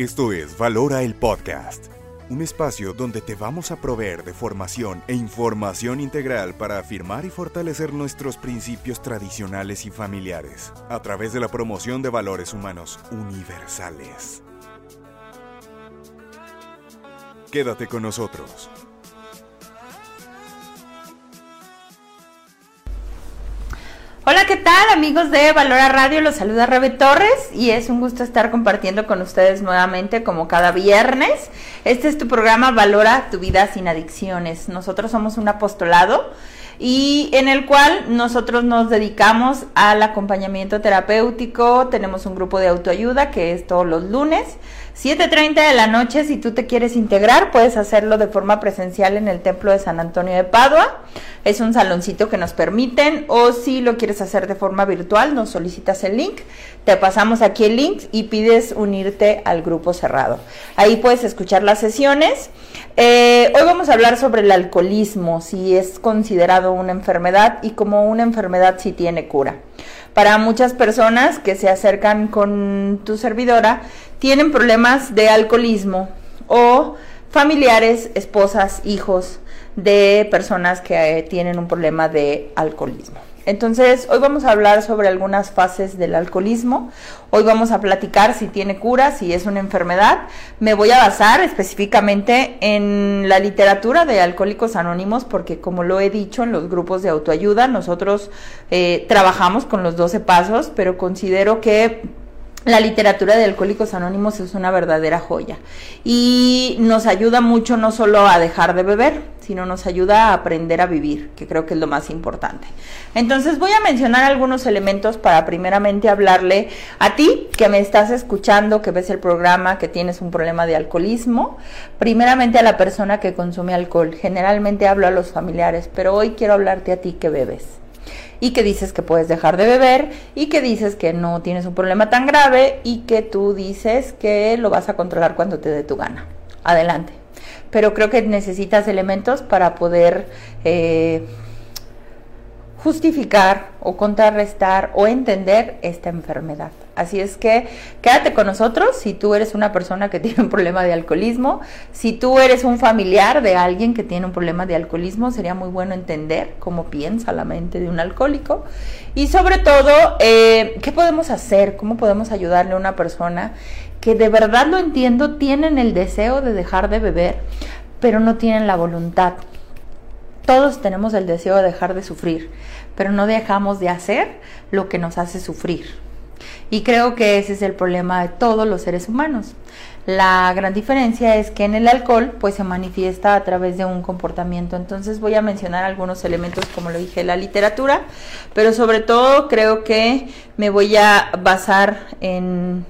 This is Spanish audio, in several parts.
Esto es Valora el Podcast, un espacio donde te vamos a proveer de formación e información integral para afirmar y fortalecer nuestros principios tradicionales y familiares, a través de la promoción de valores humanos universales. Quédate con nosotros. ¿Qué tal amigos de Valora Radio? Los saluda Rebe Torres y es un gusto estar compartiendo con ustedes nuevamente como cada viernes. Este es tu programa Valora tu vida sin adicciones. Nosotros somos un apostolado y en el cual nosotros nos dedicamos al acompañamiento terapéutico. Tenemos un grupo de autoayuda que es todos los lunes 7.30 de la noche, si tú te quieres integrar, puedes hacerlo de forma presencial en el Templo de San Antonio de Padua. Es un saloncito que nos permiten. O si lo quieres hacer de forma virtual, nos solicitas el link. Te pasamos aquí el link y pides unirte al grupo cerrado. Ahí puedes escuchar las sesiones. Eh, hoy vamos a hablar sobre el alcoholismo, si es considerado una enfermedad y como una enfermedad si tiene cura. Para muchas personas que se acercan con tu servidora, tienen problemas de alcoholismo o familiares, esposas, hijos de personas que eh, tienen un problema de alcoholismo. Entonces, hoy vamos a hablar sobre algunas fases del alcoholismo. Hoy vamos a platicar si tiene cura, si es una enfermedad. Me voy a basar específicamente en la literatura de Alcohólicos Anónimos, porque como lo he dicho en los grupos de autoayuda, nosotros eh, trabajamos con los 12 pasos, pero considero que la literatura de Alcohólicos Anónimos es una verdadera joya y nos ayuda mucho no solo a dejar de beber, sino nos ayuda a aprender a vivir, que creo que es lo más importante. Entonces voy a mencionar algunos elementos para primeramente hablarle a ti que me estás escuchando, que ves el programa, que tienes un problema de alcoholismo, primeramente a la persona que consume alcohol. Generalmente hablo a los familiares, pero hoy quiero hablarte a ti que bebes y que dices que puedes dejar de beber y que dices que no tienes un problema tan grave y que tú dices que lo vas a controlar cuando te dé tu gana. Adelante. Pero creo que necesitas elementos para poder eh, justificar o contrarrestar o entender esta enfermedad. Así es que quédate con nosotros si tú eres una persona que tiene un problema de alcoholismo, si tú eres un familiar de alguien que tiene un problema de alcoholismo, sería muy bueno entender cómo piensa la mente de un alcohólico. Y sobre todo eh, qué podemos hacer, cómo podemos ayudarle a una persona que de verdad lo entiendo, tienen el deseo de dejar de beber, pero no tienen la voluntad todos tenemos el deseo de dejar de sufrir, pero no dejamos de hacer lo que nos hace sufrir. Y creo que ese es el problema de todos los seres humanos. La gran diferencia es que en el alcohol pues se manifiesta a través de un comportamiento. Entonces voy a mencionar algunos elementos como lo dije la literatura, pero sobre todo creo que me voy a basar en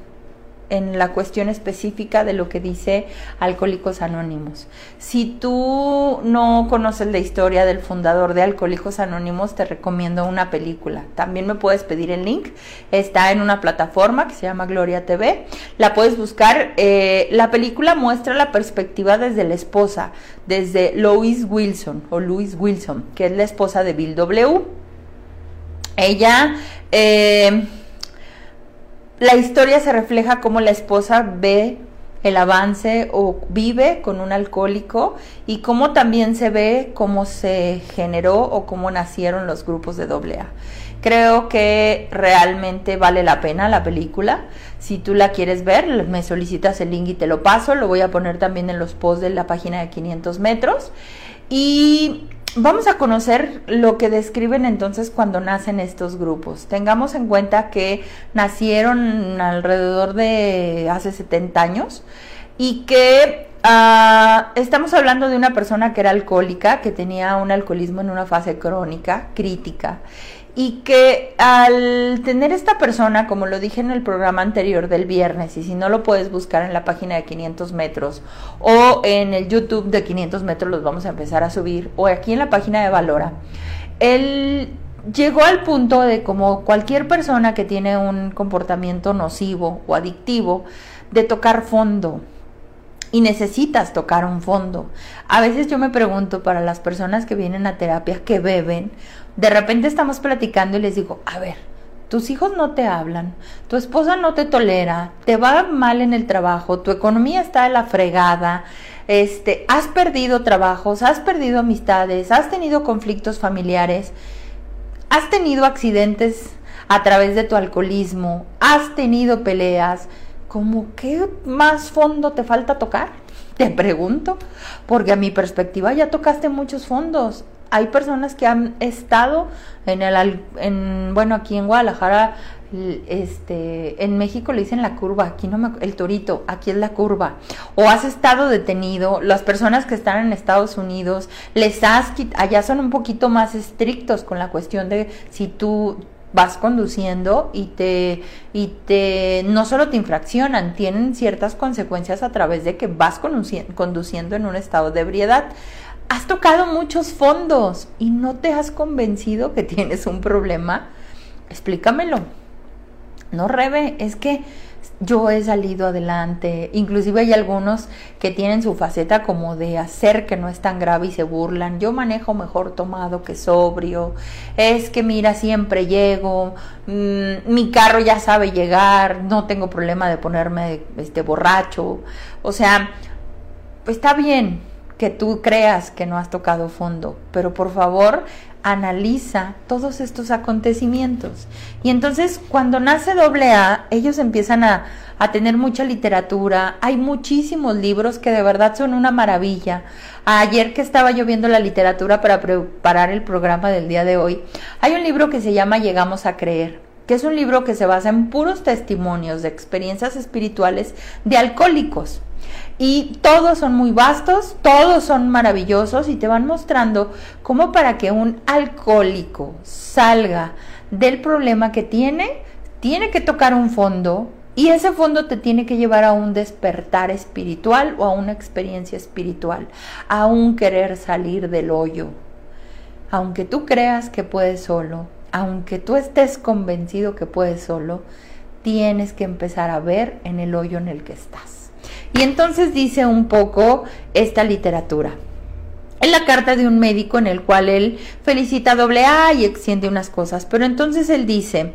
en la cuestión específica de lo que dice Alcohólicos Anónimos. Si tú no conoces la historia del fundador de Alcohólicos Anónimos, te recomiendo una película. También me puedes pedir el link. Está en una plataforma que se llama Gloria TV. La puedes buscar. Eh, la película muestra la perspectiva desde la esposa, desde Lois Wilson o Louis Wilson, que es la esposa de Bill W. Ella... Eh, la historia se refleja cómo la esposa ve el avance o vive con un alcohólico y cómo también se ve cómo se generó o cómo nacieron los grupos de AA. Creo que realmente vale la pena la película. Si tú la quieres ver, me solicitas el link y te lo paso. Lo voy a poner también en los posts de la página de 500 metros. Y Vamos a conocer lo que describen entonces cuando nacen estos grupos. Tengamos en cuenta que nacieron alrededor de hace 70 años y que ah, estamos hablando de una persona que era alcohólica, que tenía un alcoholismo en una fase crónica, crítica, y que al tener esta persona, como lo dije en el programa anterior del viernes, y si no lo puedes buscar en la página de 500 metros o en el YouTube de 500 metros los vamos a empezar a subir, o aquí en la página de Valora, él llegó al punto de como cualquier persona que tiene un comportamiento nocivo o adictivo, de tocar fondo, y necesitas tocar un fondo. A veces yo me pregunto para las personas que vienen a terapia que beben, de repente estamos platicando y les digo, a ver, tus hijos no te hablan, tu esposa no te tolera, te va mal en el trabajo, tu economía está en la fregada, este, has perdido trabajos, has perdido amistades, has tenido conflictos familiares, has tenido accidentes a través de tu alcoholismo, has tenido peleas, ¿cómo qué más fondo te falta tocar? Te pregunto, porque a mi perspectiva ya tocaste muchos fondos hay personas que han estado en el en bueno aquí en Guadalajara este en México le dicen la curva aquí no me el torito aquí es la curva o has estado detenido las personas que están en Estados Unidos les has allá son un poquito más estrictos con la cuestión de si tú vas conduciendo y te y te no solo te infraccionan, tienen ciertas consecuencias a través de que vas conduciendo en un estado de ebriedad has tocado muchos fondos y no te has convencido que tienes un problema, explícamelo. No, Rebe, es que yo he salido adelante. Inclusive hay algunos que tienen su faceta como de hacer que no es tan grave y se burlan. Yo manejo mejor tomado que sobrio. Es que mira, siempre llego. Mm, mi carro ya sabe llegar. No tengo problema de ponerme este borracho. O sea, pues está bien que tú creas que no has tocado fondo, pero por favor analiza todos estos acontecimientos. Y entonces cuando nace AA, ellos empiezan a, a, tener mucha literatura, hay muchísimos libros que de verdad son una maravilla. Ayer que estaba yo viendo la literatura para preparar el programa del día de hoy, hay un libro que se llama Llegamos a Creer que es un libro que se basa en puros testimonios de experiencias espirituales de alcohólicos. Y todos son muy vastos, todos son maravillosos y te van mostrando cómo para que un alcohólico salga del problema que tiene, tiene que tocar un fondo y ese fondo te tiene que llevar a un despertar espiritual o a una experiencia espiritual, a un querer salir del hoyo. Aunque tú creas que puedes solo, aunque tú estés convencido que puedes solo, tienes que empezar a ver en el hoyo en el que estás. Y entonces dice un poco esta literatura. En la carta de un médico en el cual él felicita a A y extiende unas cosas, pero entonces él dice,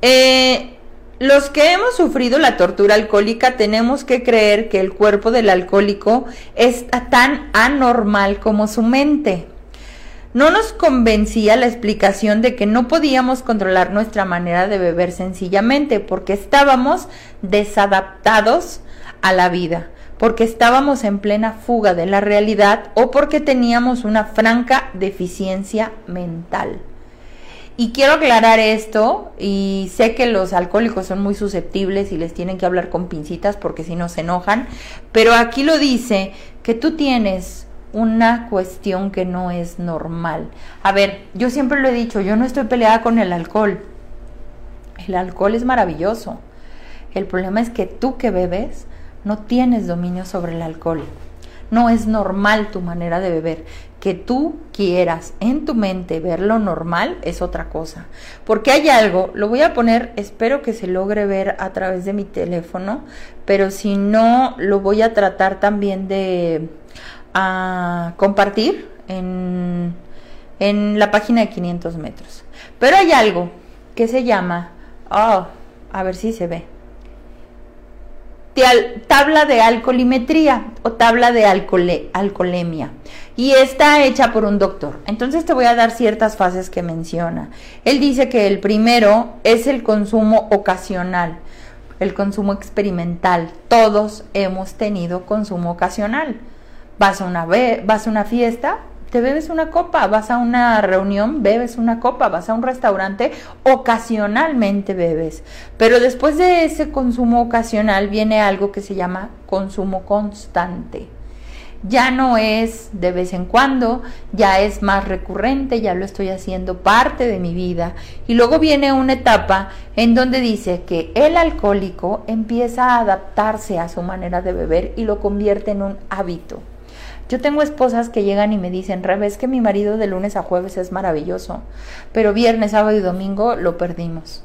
eh, los que hemos sufrido la tortura alcohólica tenemos que creer que el cuerpo del alcohólico es tan anormal como su mente. No nos convencía la explicación de que no podíamos controlar nuestra manera de beber sencillamente porque estábamos desadaptados a la vida, porque estábamos en plena fuga de la realidad o porque teníamos una franca deficiencia mental. Y quiero aclarar esto, y sé que los alcohólicos son muy susceptibles y les tienen que hablar con pincitas porque si no se enojan, pero aquí lo dice que tú tienes una cuestión que no es normal. A ver, yo siempre lo he dicho, yo no estoy peleada con el alcohol. El alcohol es maravilloso. El problema es que tú que bebes no tienes dominio sobre el alcohol. No es normal tu manera de beber. Que tú quieras en tu mente ver lo normal es otra cosa. Porque hay algo, lo voy a poner, espero que se logre ver a través de mi teléfono, pero si no, lo voy a tratar también de ah, compartir en, en la página de 500 metros. Pero hay algo que se llama, oh, a ver si se ve tabla de alcoholimetría o tabla de alcoholemia. Y está hecha por un doctor. Entonces te voy a dar ciertas fases que menciona. Él dice que el primero es el consumo ocasional, el consumo experimental. Todos hemos tenido consumo ocasional. Vas a una, vas a una fiesta, te bebes una copa, vas a una reunión, bebes una copa, vas a un restaurante, ocasionalmente bebes. Pero después de ese consumo ocasional viene algo que se llama consumo constante. Ya no es de vez en cuando, ya es más recurrente, ya lo estoy haciendo parte de mi vida. Y luego viene una etapa en donde dice que el alcohólico empieza a adaptarse a su manera de beber y lo convierte en un hábito. Yo tengo esposas que llegan y me dicen, revés que mi marido de lunes a jueves es maravilloso, pero viernes, sábado y domingo lo perdimos.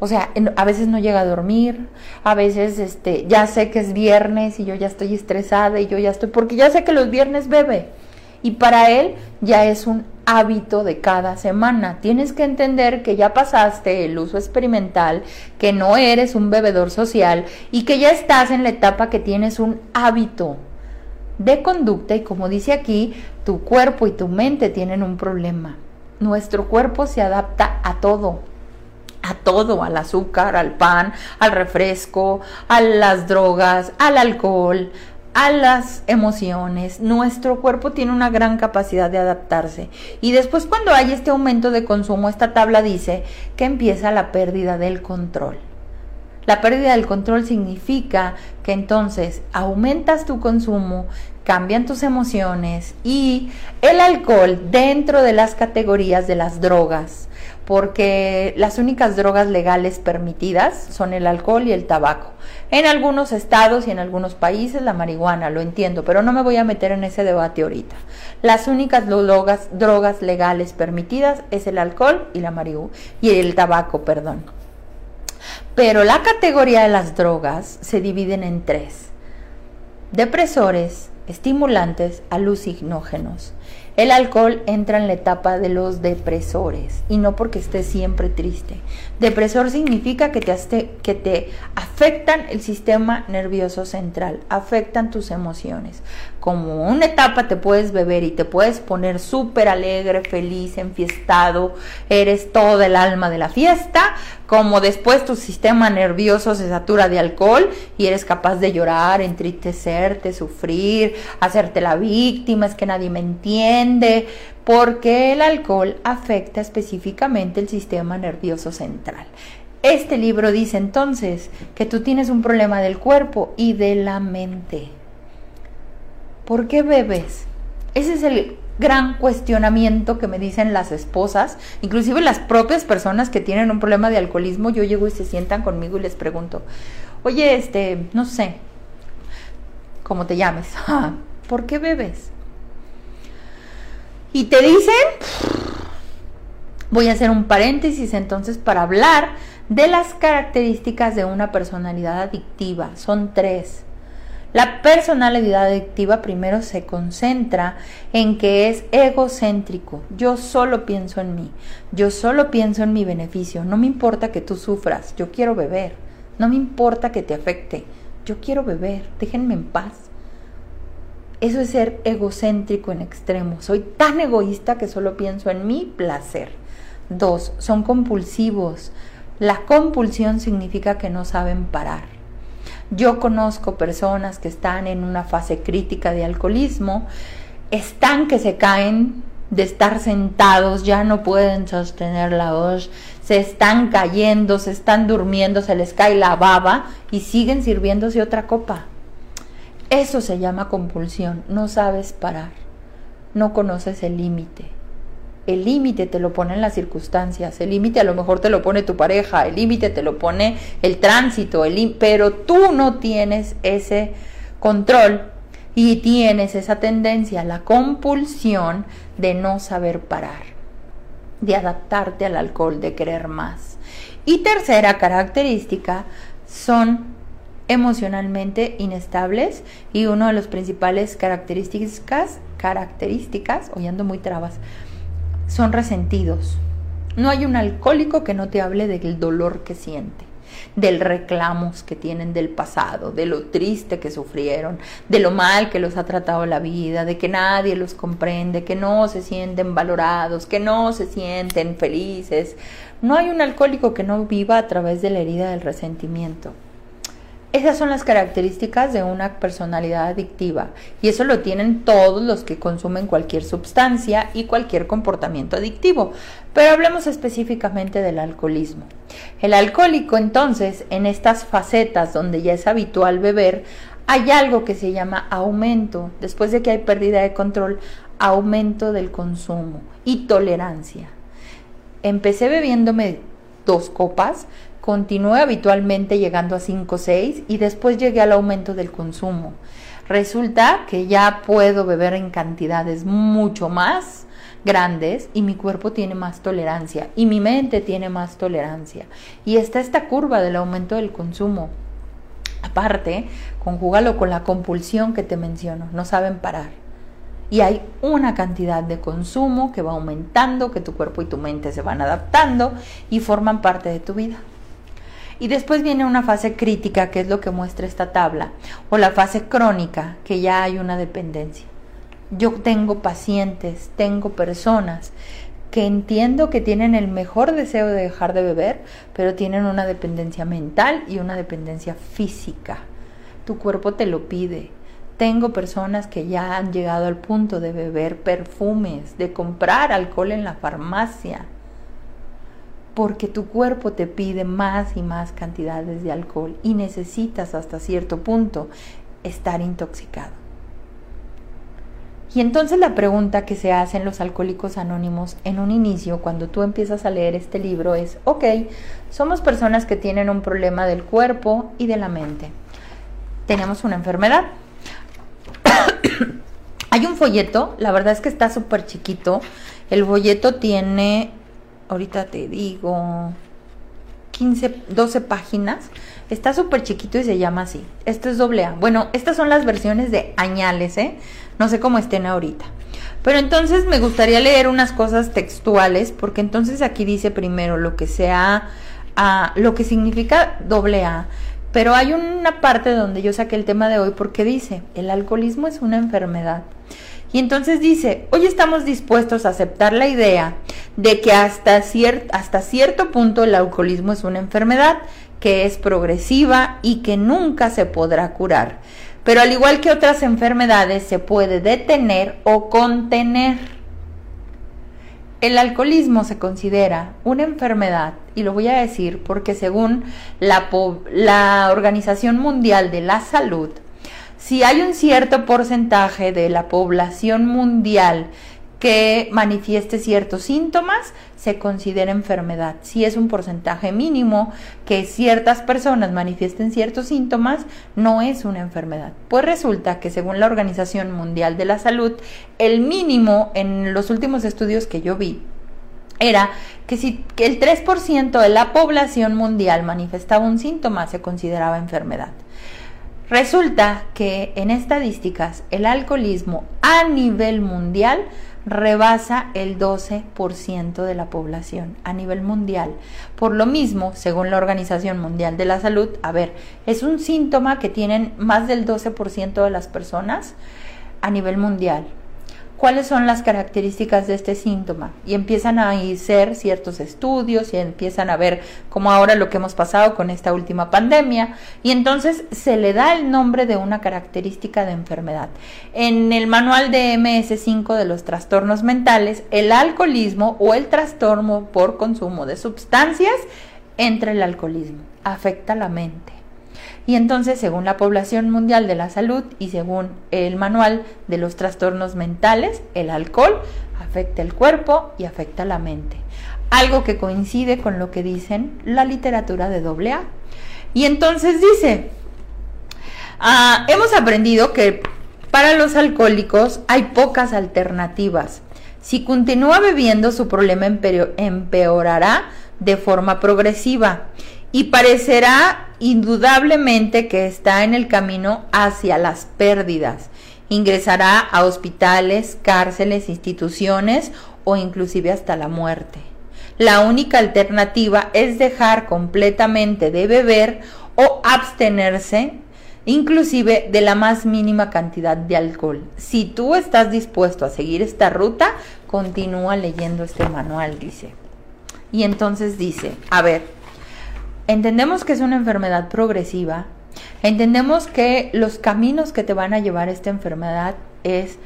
O sea, a veces no llega a dormir, a veces este, ya sé que es viernes y yo ya estoy estresada y yo ya estoy, porque ya sé que los viernes bebe y para él ya es un hábito de cada semana. Tienes que entender que ya pasaste el uso experimental, que no eres un bebedor social y que ya estás en la etapa que tienes un hábito de conducta y como dice aquí, tu cuerpo y tu mente tienen un problema. Nuestro cuerpo se adapta a todo, a todo, al azúcar, al pan, al refresco, a las drogas, al alcohol, a las emociones. Nuestro cuerpo tiene una gran capacidad de adaptarse. Y después cuando hay este aumento de consumo, esta tabla dice que empieza la pérdida del control. La pérdida del control significa que entonces aumentas tu consumo, cambian tus emociones y el alcohol dentro de las categorías de las drogas porque las únicas drogas legales permitidas son el alcohol y el tabaco. En algunos estados y en algunos países la marihuana, lo entiendo, pero no me voy a meter en ese debate ahorita. Las únicas drogas, drogas legales permitidas es el alcohol y la marihuana y el tabaco, perdón. Pero la categoría de las drogas se dividen en tres. Depresores, estimulantes, alucinógenos. El alcohol entra en la etapa de los depresores y no porque estés siempre triste. Depresor significa que te, que te afectan el sistema nervioso central, afectan tus emociones. Como una etapa te puedes beber y te puedes poner súper alegre, feliz, enfiestado, eres todo el alma de la fiesta, como después tu sistema nervioso se satura de alcohol y eres capaz de llorar, entristecerte, sufrir, hacerte la víctima, es que nadie me entiende, porque el alcohol afecta específicamente el sistema nervioso central. Este libro dice entonces que tú tienes un problema del cuerpo y de la mente. ¿Por qué bebes? Ese es el gran cuestionamiento que me dicen las esposas, inclusive las propias personas que tienen un problema de alcoholismo, yo llego y se sientan conmigo y les pregunto, oye, este, no sé, ¿cómo te llames? ¿Por qué bebes? Y te dicen, voy a hacer un paréntesis entonces para hablar de las características de una personalidad adictiva. Son tres. La personalidad adictiva primero se concentra en que es egocéntrico. Yo solo pienso en mí. Yo solo pienso en mi beneficio. No me importa que tú sufras. Yo quiero beber. No me importa que te afecte. Yo quiero beber. Déjenme en paz. Eso es ser egocéntrico en extremo. Soy tan egoísta que solo pienso en mi placer. Dos, son compulsivos. La compulsión significa que no saben parar. Yo conozco personas que están en una fase crítica de alcoholismo, están que se caen de estar sentados, ya no pueden sostener la voz, se están cayendo, se están durmiendo, se les cae la baba y siguen sirviéndose otra copa. Eso se llama compulsión, no sabes parar, no conoces el límite. El límite te lo ponen las circunstancias, el límite a lo mejor te lo pone tu pareja, el límite te lo pone el tránsito, el pero tú no tienes ese control y tienes esa tendencia, la compulsión de no saber parar, de adaptarte al alcohol, de querer más. Y tercera característica son emocionalmente inestables y una de las principales características, características, hoy ando muy trabas, son resentidos. No hay un alcohólico que no te hable del dolor que siente, del reclamos que tienen del pasado, de lo triste que sufrieron, de lo mal que los ha tratado la vida, de que nadie los comprende, que no se sienten valorados, que no se sienten felices. No hay un alcohólico que no viva a través de la herida del resentimiento. Esas son las características de una personalidad adictiva y eso lo tienen todos los que consumen cualquier sustancia y cualquier comportamiento adictivo. Pero hablemos específicamente del alcoholismo. El alcohólico entonces, en estas facetas donde ya es habitual beber, hay algo que se llama aumento, después de que hay pérdida de control, aumento del consumo y tolerancia. Empecé bebiéndome dos copas, continué habitualmente llegando a 5 o 6 y después llegué al aumento del consumo. Resulta que ya puedo beber en cantidades mucho más grandes y mi cuerpo tiene más tolerancia y mi mente tiene más tolerancia. Y está esta curva del aumento del consumo. Aparte, conjúgalo con la compulsión que te menciono, no saben parar. y hay una cantidad de consumo que va aumentando, que tu cuerpo y tu mente se van adaptando y forman parte de tu vida. Y después viene una fase crítica, que es lo que muestra esta tabla, o la fase crónica, que ya hay una dependencia. Yo tengo pacientes, tengo personas que entiendo que tienen el mejor deseo de dejar de beber, pero tienen una dependencia mental y una dependencia física. Tu cuerpo te lo pide, tengo personas que ya han llegado al punto de beber perfumes, de comprar alcohol en la farmacia, porque tu cuerpo te pide más y más cantidades de alcohol y necesitas hasta cierto punto estar intoxicado. Y entonces la pregunta que se hacen los alcohólicos anónimos en un inicio, cuando tú empiezas a leer este libro, es, ok, somos personas que tienen un problema del cuerpo y de la mente. Tenemos una enfermedad, hay un folleto, la verdad es que está súper chiquito. El folleto tiene, ahorita te digo, 15, 12 páginas. Está súper chiquito y se llama así. Esto es doble A. Bueno, estas son las versiones de añales, ¿eh? No sé cómo estén ahorita. Pero entonces me gustaría leer unas cosas textuales, porque entonces aquí dice primero lo que sea, ah, lo que significa doble A pero hay una parte donde yo saqué el tema de hoy porque dice, el alcoholismo es una enfermedad. Y entonces dice, hoy estamos dispuestos a aceptar la idea de que hasta, hasta cierto punto el alcoholismo es una enfermedad que es progresiva y que nunca se podrá curar. Pero al igual que otras enfermedades se puede detener o contener. El alcoholismo se considera una enfermedad, y lo voy a decir porque según la, la, Organización Mundial de la Salud, si hay un cierto porcentaje de la población mundial que manifieste ciertos síntomas, se considera enfermedad. Si es un porcentaje mínimo que ciertas personas manifiesten ciertos síntomas, no es una enfermedad. Pues resulta que según la Organización Mundial de la Salud, el mínimo en los últimos estudios que yo vi era que si el 3% de la población mundial manifestaba un síntoma, se consideraba enfermedad. Resulta que en estadísticas el alcoholismo a nivel mundial rebasa el 12% de la población a nivel mundial. Por lo mismo, según la Organización Mundial de la Salud, a ver, es un síntoma que tienen más del 12% de las personas a nivel mundial cuáles son las características de este síntoma y empiezan a hacer ciertos estudios y empiezan a ver como ahora lo que hemos pasado con esta última pandemia. Y entonces se le da el nombre de una característica de enfermedad. En el manual de MS5 de los trastornos mentales, el alcoholismo o el trastorno por consumo de sustancias entre el alcoholismo. Afecta la mente y entonces, según la población mundial de la salud y según el manual de los trastornos mentales, el alcohol afecta el cuerpo y afecta la mente. Algo que coincide con lo que dicen la literatura de AA. Y entonces dice, ah, hemos aprendido que para los alcohólicos hay pocas alternativas. Si continúa bebiendo, su problema empeorará de forma progresiva y parecerá indudablemente que está en el camino hacia las pérdidas. Ingresará a hospitales, cárceles, instituciones o inclusive hasta la muerte. La única alternativa es dejar completamente de beber o abstenerse inclusive de la más mínima cantidad de alcohol. Si tú estás dispuesto a seguir esta ruta, continúa leyendo este manual, dice. Y entonces dice, a ver, entendemos que es una enfermedad progresiva, entendemos que los caminos que te van a llevar esta enfermedad es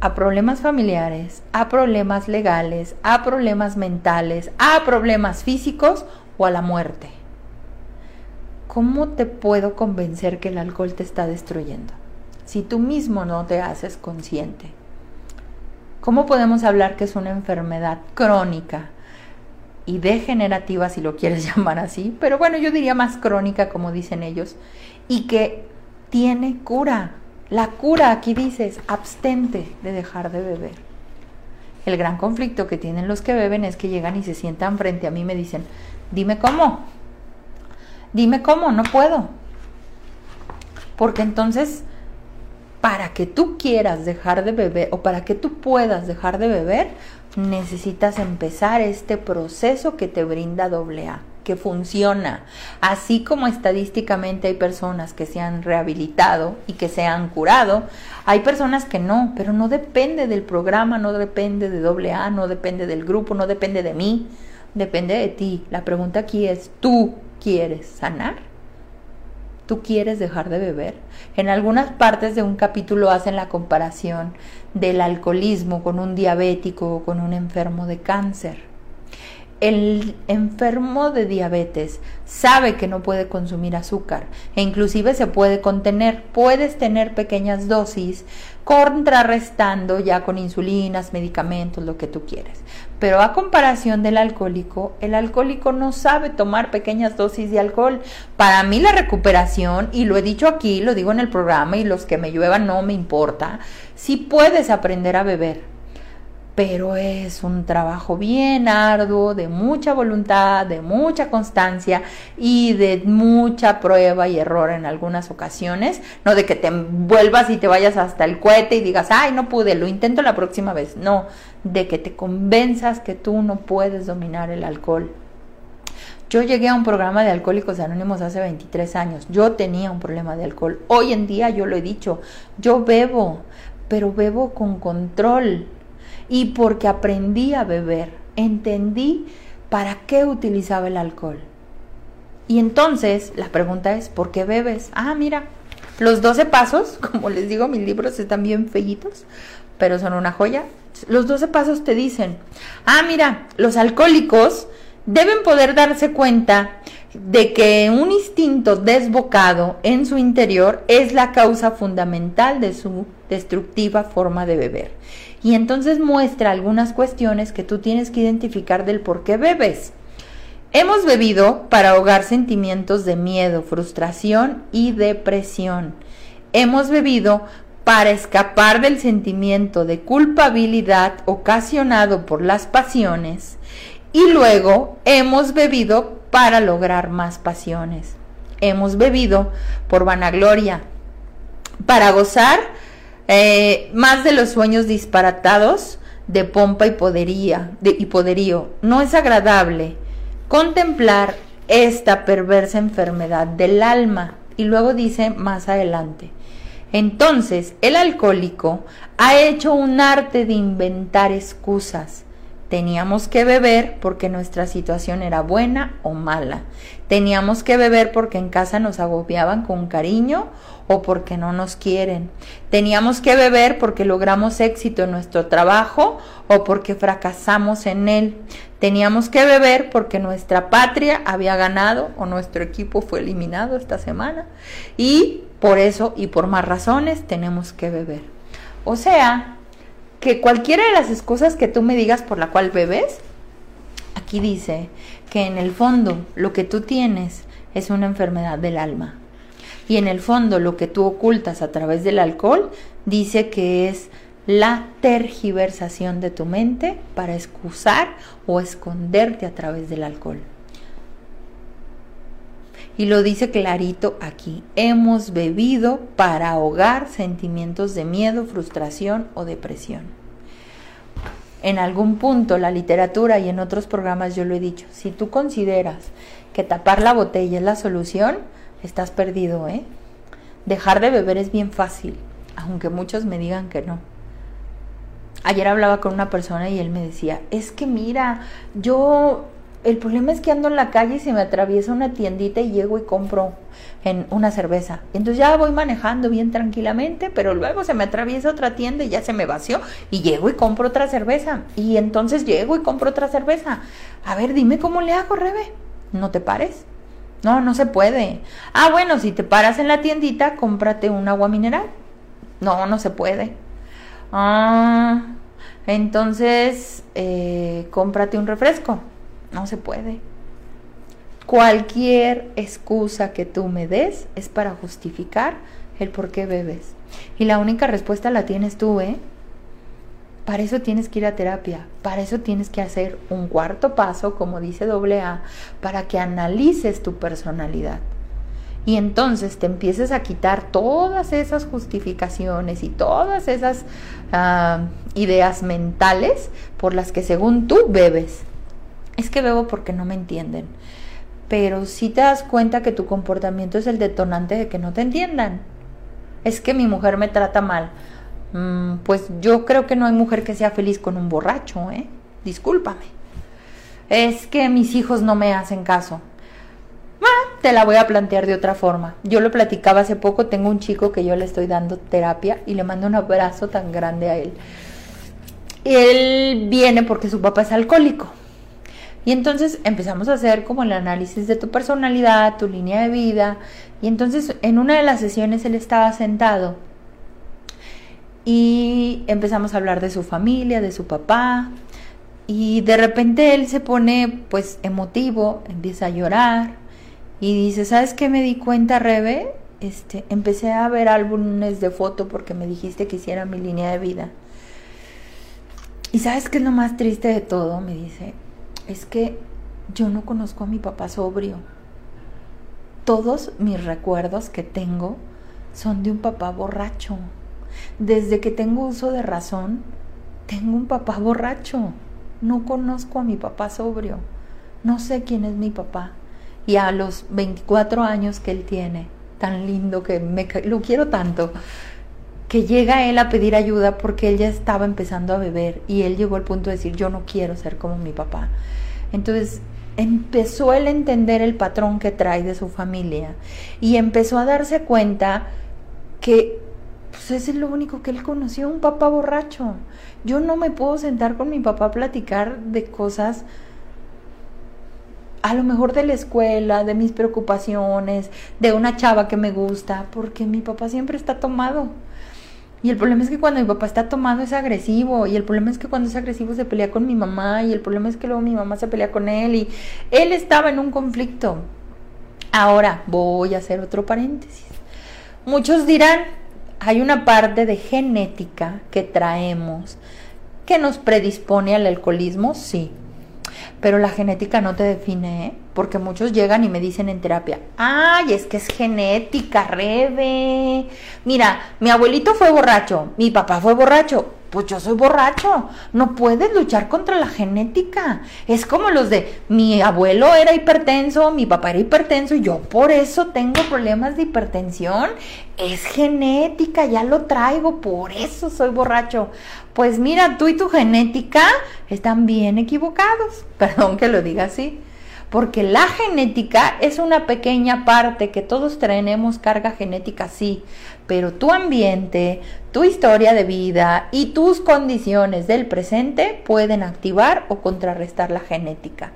a problemas familiares, a problemas legales, a problemas mentales, a problemas físicos o a la muerte. ¿Cómo te puedo convencer que el alcohol te está destruyendo? Si tú mismo no te haces consciente. ¿Cómo podemos hablar que es una enfermedad crónica? Y degenerativa, si lo quieres llamar así, pero bueno, yo diría más crónica, como dicen ellos, y que tiene cura. La cura, aquí dices, abstente de dejar de beber. El gran conflicto que tienen los que beben es que llegan y se sientan frente a mí y me dicen, dime cómo, dime cómo, no puedo. Porque entonces para que tú quieras dejar de beber o para que tú puedas dejar de beber, necesitas empezar este proceso que te brinda AA, que funciona. Así como estadísticamente hay personas que se han rehabilitado y que se han curado, hay personas que no, pero no depende del programa, no depende de AA, no depende del grupo, no depende de mí, depende de ti. La pregunta aquí es, ¿tú quieres sanar? ¿Tú quieres dejar de beber? En algunas partes de un capítulo hacen la comparación del alcoholismo con un diabético o con un enfermo de cáncer. El enfermo de diabetes sabe que no puede consumir azúcar e inclusive se puede contener. Puedes tener pequeñas dosis contrarrestando ya con insulinas, medicamentos, lo que tú quieres. Pero a comparación del alcohólico, el alcohólico no sabe tomar pequeñas dosis de alcohol. Para mí la recuperación, y lo he dicho aquí, lo digo en el programa y los que me lluevan no me importa, si puedes aprender a beber pero es un trabajo bien arduo, de mucha voluntad, de mucha constancia y de mucha prueba y error en algunas ocasiones, no de que te vuelvas y te vayas hasta el cohete y digas, ay, no pude, lo intento la próxima vez, no, de que te convenzas que tú no puedes dominar el alcohol. Yo llegué a un programa de alcohólicos anónimos hace 23 años. Yo tenía un problema de alcohol. Hoy en día yo lo he dicho, yo bebo, pero bebo con control y porque aprendí a beber, entendí para qué utilizaba el alcohol. Y entonces la pregunta es, ¿por qué bebes? Ah, mira, los 12 pasos, como les digo, mis libros están bien fellitos, pero son una joya. Los 12 pasos te dicen, ah, mira, los alcohólicos deben poder darse cuenta de que un instinto desbocado en su interior es la causa fundamental de su destructiva forma de beber y entonces muestra algunas cuestiones que tú tienes que identificar del por qué bebes. Hemos bebido para ahogar sentimientos de miedo, frustración y depresión. Hemos bebido para escapar del sentimiento de culpabilidad ocasionado por las pasiones y luego hemos bebido para lograr más pasiones. Hemos bebido por vanagloria, para gozar eh, más de los sueños disparatados de pompa y, podería, de, y poderío. No es agradable contemplar esta perversa enfermedad del alma. Y luego dice más adelante. Entonces, el alcohólico ha hecho un arte de inventar excusas Teníamos que beber porque nuestra situación era buena o mala. Teníamos que beber porque en casa nos agobiaban con cariño o porque no nos quieren. Teníamos que beber porque logramos éxito en nuestro trabajo o porque fracasamos en él. Teníamos que beber porque nuestra patria había ganado o nuestro equipo fue eliminado esta semana. Y por eso y por más razones tenemos que beber. O sea, que cualquiera de las excusas que tú me digas por la cual bebes, aquí dice que en el fondo lo que tú tienes es una enfermedad del alma. Y en el fondo lo que tú ocultas a través del alcohol dice que es la tergiversación de tu mente para excusar o esconderte a través del alcohol. Y lo dice clarito aquí, hemos bebido para ahogar sentimientos de miedo, frustración o depresión. En algún punto la literatura y en otros programas yo lo he dicho, si tú consideras que tapar la botella es la solución, estás perdido, ¿eh? Dejar de beber es bien fácil, aunque muchos me digan que no. Ayer hablaba con una persona y él me decía, es que mira, yo el problema es que ando en la calle y se me atraviesa una tiendita y llego y compro en una cerveza. Entonces ya voy manejando bien tranquilamente, pero luego se me atraviesa otra tienda y ya se me vació y llego y compro otra cerveza. Y entonces llego y compro otra cerveza. A ver, dime cómo le hago, Rebe. ¿No te pares? No, no se puede. Ah, bueno, si te paras en la tiendita, cómprate un agua mineral. No, no se puede. Ah, entonces, eh, cómprate un refresco. No se puede. Cualquier excusa que tú me des es para justificar el por qué bebes. Y la única respuesta la tienes tú, ¿eh? Para eso tienes que ir a terapia, para eso tienes que hacer un cuarto paso, como dice AA, para que analices tu personalidad. Y entonces te empieces a quitar todas esas justificaciones y todas esas ah, ideas mentales por las que según tú bebes. Es que bebo porque no me entienden. Pero si te das cuenta que tu comportamiento es el detonante de que no te entiendan. Es que mi mujer me trata mal. Mm, pues yo creo que no hay mujer que sea feliz con un borracho, ¿eh? Discúlpame. Es que mis hijos no me hacen caso. Ah, te la voy a plantear de otra forma. Yo lo platicaba hace poco, tengo un chico que yo le estoy dando terapia y le mando un abrazo tan grande a él. Él viene porque su papá es alcohólico. Y entonces empezamos a hacer como el análisis de tu personalidad, tu línea de vida. Y entonces en una de las sesiones él estaba sentado y empezamos a hablar de su familia, de su papá, y de repente él se pone pues emotivo, empieza a llorar y dice, ¿sabes qué me di cuenta, Rebe? Este, empecé a ver álbumes de foto porque me dijiste que hiciera mi línea de vida. Y sabes qué es lo más triste de todo, me dice, es que yo no conozco a mi papá sobrio. Todos mis recuerdos que tengo son de un papá borracho. Desde que tengo uso de razón, tengo un papá borracho. No conozco a mi papá sobrio. No sé quién es mi papá. Y a los 24 años que él tiene, tan lindo que me, lo quiero tanto, que llega él a pedir ayuda porque él ya estaba empezando a beber y él llegó al punto de decir, yo no quiero ser como mi papá. Entonces empezó él a entender el patrón que trae de su familia y empezó a darse cuenta que pues es lo único que él conoció, un papá borracho. Yo no me puedo sentar con mi papá a platicar de cosas, a lo mejor de la escuela, de mis preocupaciones, de una chava que me gusta, porque mi papá siempre está tomado. Y el problema es que cuando mi papá está tomado es agresivo. Y el problema es que cuando es agresivo se pelea con mi mamá. Y el problema es que luego mi mamá se pelea con él. Y él estaba en un conflicto. Ahora voy a hacer otro paréntesis. Muchos dirán, hay una parte de genética que traemos que nos predispone al alcoholismo, sí. Pero la genética no te define, ¿eh? porque muchos llegan y me dicen en terapia, ay, es que es genética, Rebe. Mira, mi abuelito fue borracho, mi papá fue borracho, pues yo soy borracho. No puedes luchar contra la genética. Es como los de mi abuelo era hipertenso, mi papá era hipertenso y yo por eso tengo problemas de hipertensión. Es genética, ya lo traigo, por eso soy borracho. Pues mira, tú y tu genética están bien equivocados. Perdón que lo diga así porque la genética es una pequeña parte que todos tenemos carga genética, sí, pero tu ambiente, tu historia de vida y tus condiciones del presente pueden activar o contrarrestar la genética.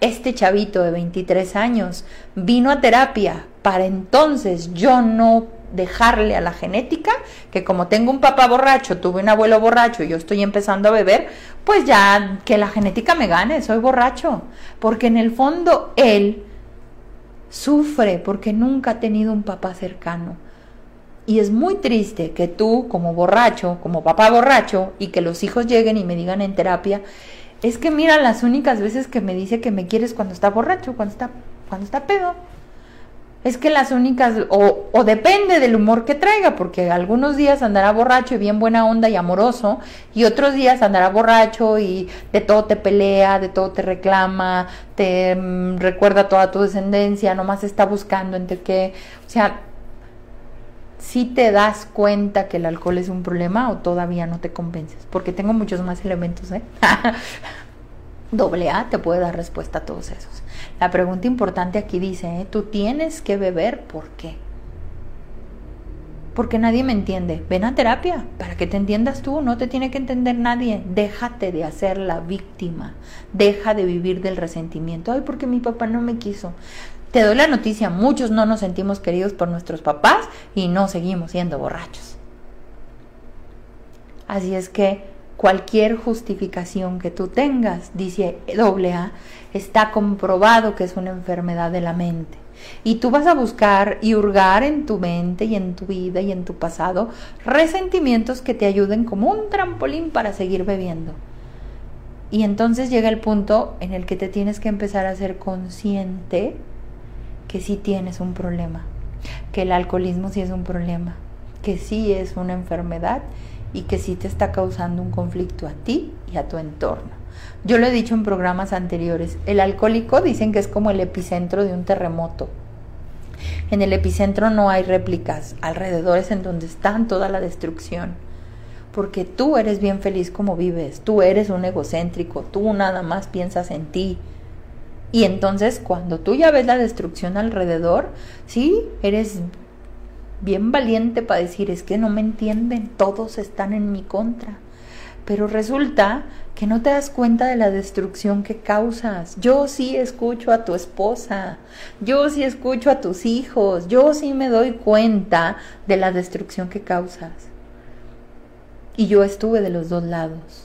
Este chavito de 23 años vino a terapia para entonces yo no dejarle a la genética, que como tengo un papá borracho, tuve un abuelo borracho y yo estoy empezando a beber, pues ya que la genética me gane, soy borracho. Porque en el fondo él sufre porque nunca ha tenido un papá cercano. Y es muy triste que tú, como borracho, como papá borracho, y que los hijos lleguen y me digan en terapia, es que mira las únicas veces que me dice que me quieres cuando está borracho, cuando está, cuando está pedo es que las únicas, o, o, depende del humor que traiga, porque algunos días andará borracho y bien buena onda y amoroso, y otros días andará borracho y de todo te pelea, de todo te reclama, te mm, recuerda toda tu descendencia, nomás está buscando entre qué, o sea, si te das cuenta que el alcohol es un problema o todavía no te convences, porque tengo muchos más elementos, ¿eh? Doble A te puede dar respuesta a todos esos. La pregunta importante aquí dice, ¿eh? tú tienes que beber, ¿por qué? Porque nadie me entiende. Ven a terapia para que te entiendas tú, no te tiene que entender nadie. Déjate de hacer la víctima, deja de vivir del resentimiento. Ay, porque mi papá no me quiso. Te doy la noticia, muchos no nos sentimos queridos por nuestros papás y no seguimos siendo borrachos. Así es que cualquier justificación que tú tengas, dice AA, está comprobado que es una enfermedad de la mente. Y tú vas a buscar y hurgar en tu mente y en tu vida y en tu pasado resentimientos que te ayuden como un trampolín para seguir bebiendo. Y entonces llega el punto en el que te tienes que empezar a ser consciente que sí tienes un problema que el alcoholismo sí es un problema, que sí es una enfermedad y que sí te está causando un conflicto a ti y a tu entorno. Yo lo he dicho en programas anteriores, el alcohólico dicen que es como el epicentro de un terremoto. En el epicentro no hay réplicas, alrededor es en donde está toda la destrucción. Porque tú eres bien feliz como vives, tú eres un egocéntrico, tú nada más piensas en ti. Y entonces cuando tú ya ves la destrucción alrededor, sí, eres bien valiente para decir, es que no me entienden, todos están en mi contra. Pero resulta que no te das cuenta de la destrucción que causas. Yo sí escucho a tu esposa, yo sí escucho a tus hijos, yo sí me doy cuenta de la destrucción que causas. Y yo estuve de los dos lados.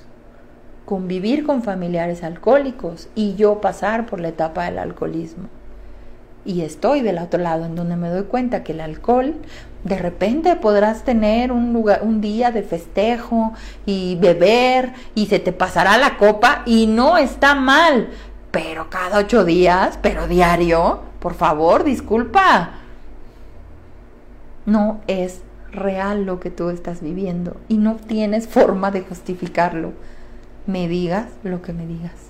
Convivir con familiares alcohólicos y yo pasar por la etapa del alcoholismo. Y estoy del otro lado en donde me doy cuenta que el alcohol de repente podrás tener un, lugar, un día de festejo y beber y se te pasará la copa y no está mal, pero cada ocho días, pero diario, por favor, disculpa. No es real lo que tú estás viviendo y no tienes forma de justificarlo. Me digas lo que me digas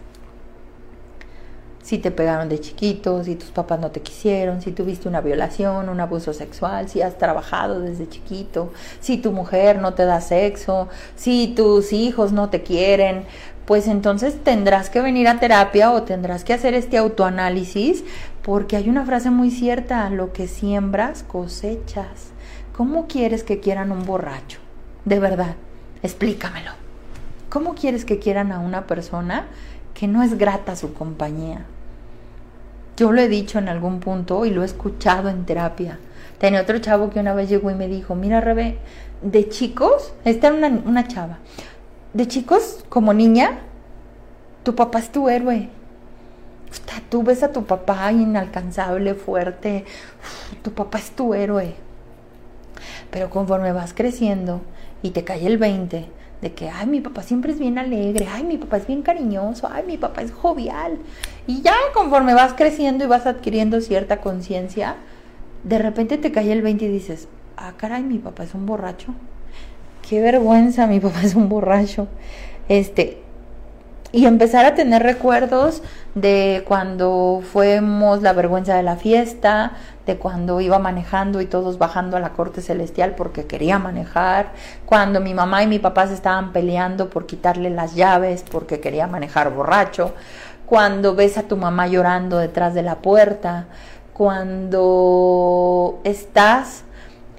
si te pegaron de chiquito, si tus papás no te quisieron, si tuviste una violación, un abuso sexual, si has trabajado desde chiquito, si tu mujer no te da sexo, si tus hijos no te quieren, pues entonces tendrás que venir a terapia o tendrás que hacer este autoanálisis porque hay una frase muy cierta, lo que siembras cosechas. ¿Cómo quieres que quieran un borracho? De verdad, explícamelo. ¿Cómo quieres que quieran a una persona que no es grata su compañía? Yo lo he dicho en algún punto y lo he escuchado en terapia. Tenía otro chavo que una vez llegó y me dijo, mira Rebe, de chicos, esta era una, una chava, de chicos como niña, tu papá es tu héroe. Tú ves a tu papá inalcanzable, fuerte, tu papá es tu héroe. Pero conforme vas creciendo y te cae el 20, de que, ay, mi papá siempre es bien alegre, ay, mi papá es bien cariñoso, ay, mi papá es jovial. Y ya conforme vas creciendo y vas adquiriendo cierta conciencia, de repente te cae el 20 y dices, ah, caray, mi papá es un borracho. Qué vergüenza, mi papá es un borracho. Este, y empezar a tener recuerdos de cuando fuimos la vergüenza de la fiesta, de cuando iba manejando y todos bajando a la corte celestial porque quería manejar, cuando mi mamá y mi papá se estaban peleando por quitarle las llaves porque quería manejar borracho, cuando ves a tu mamá llorando detrás de la puerta, cuando estás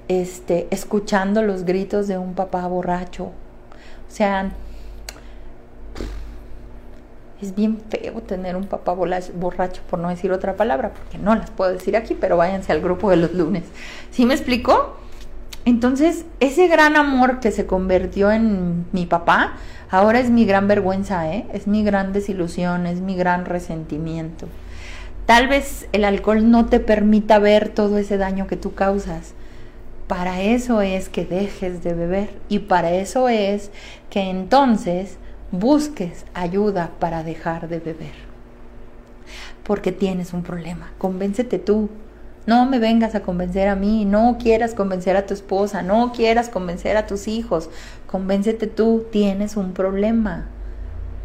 este, escuchando los gritos de un papá borracho. O sea, es bien feo tener un papá borracho, por no decir otra palabra, porque no las puedo decir aquí, pero váyanse al grupo de los lunes. ¿Sí me explicó? Entonces, ese gran amor que se convirtió en mi papá, ahora es mi gran vergüenza, ¿eh? es mi gran desilusión, es mi gran resentimiento. Tal vez el alcohol no te permita ver todo ese daño que tú causas. Para eso es que dejes de beber y para eso es que entonces busques ayuda para dejar de beber. Porque tienes un problema. Convéncete tú. No me vengas a convencer a mí, no quieras convencer a tu esposa, no quieras convencer a tus hijos. Convéncete tú, tienes un problema.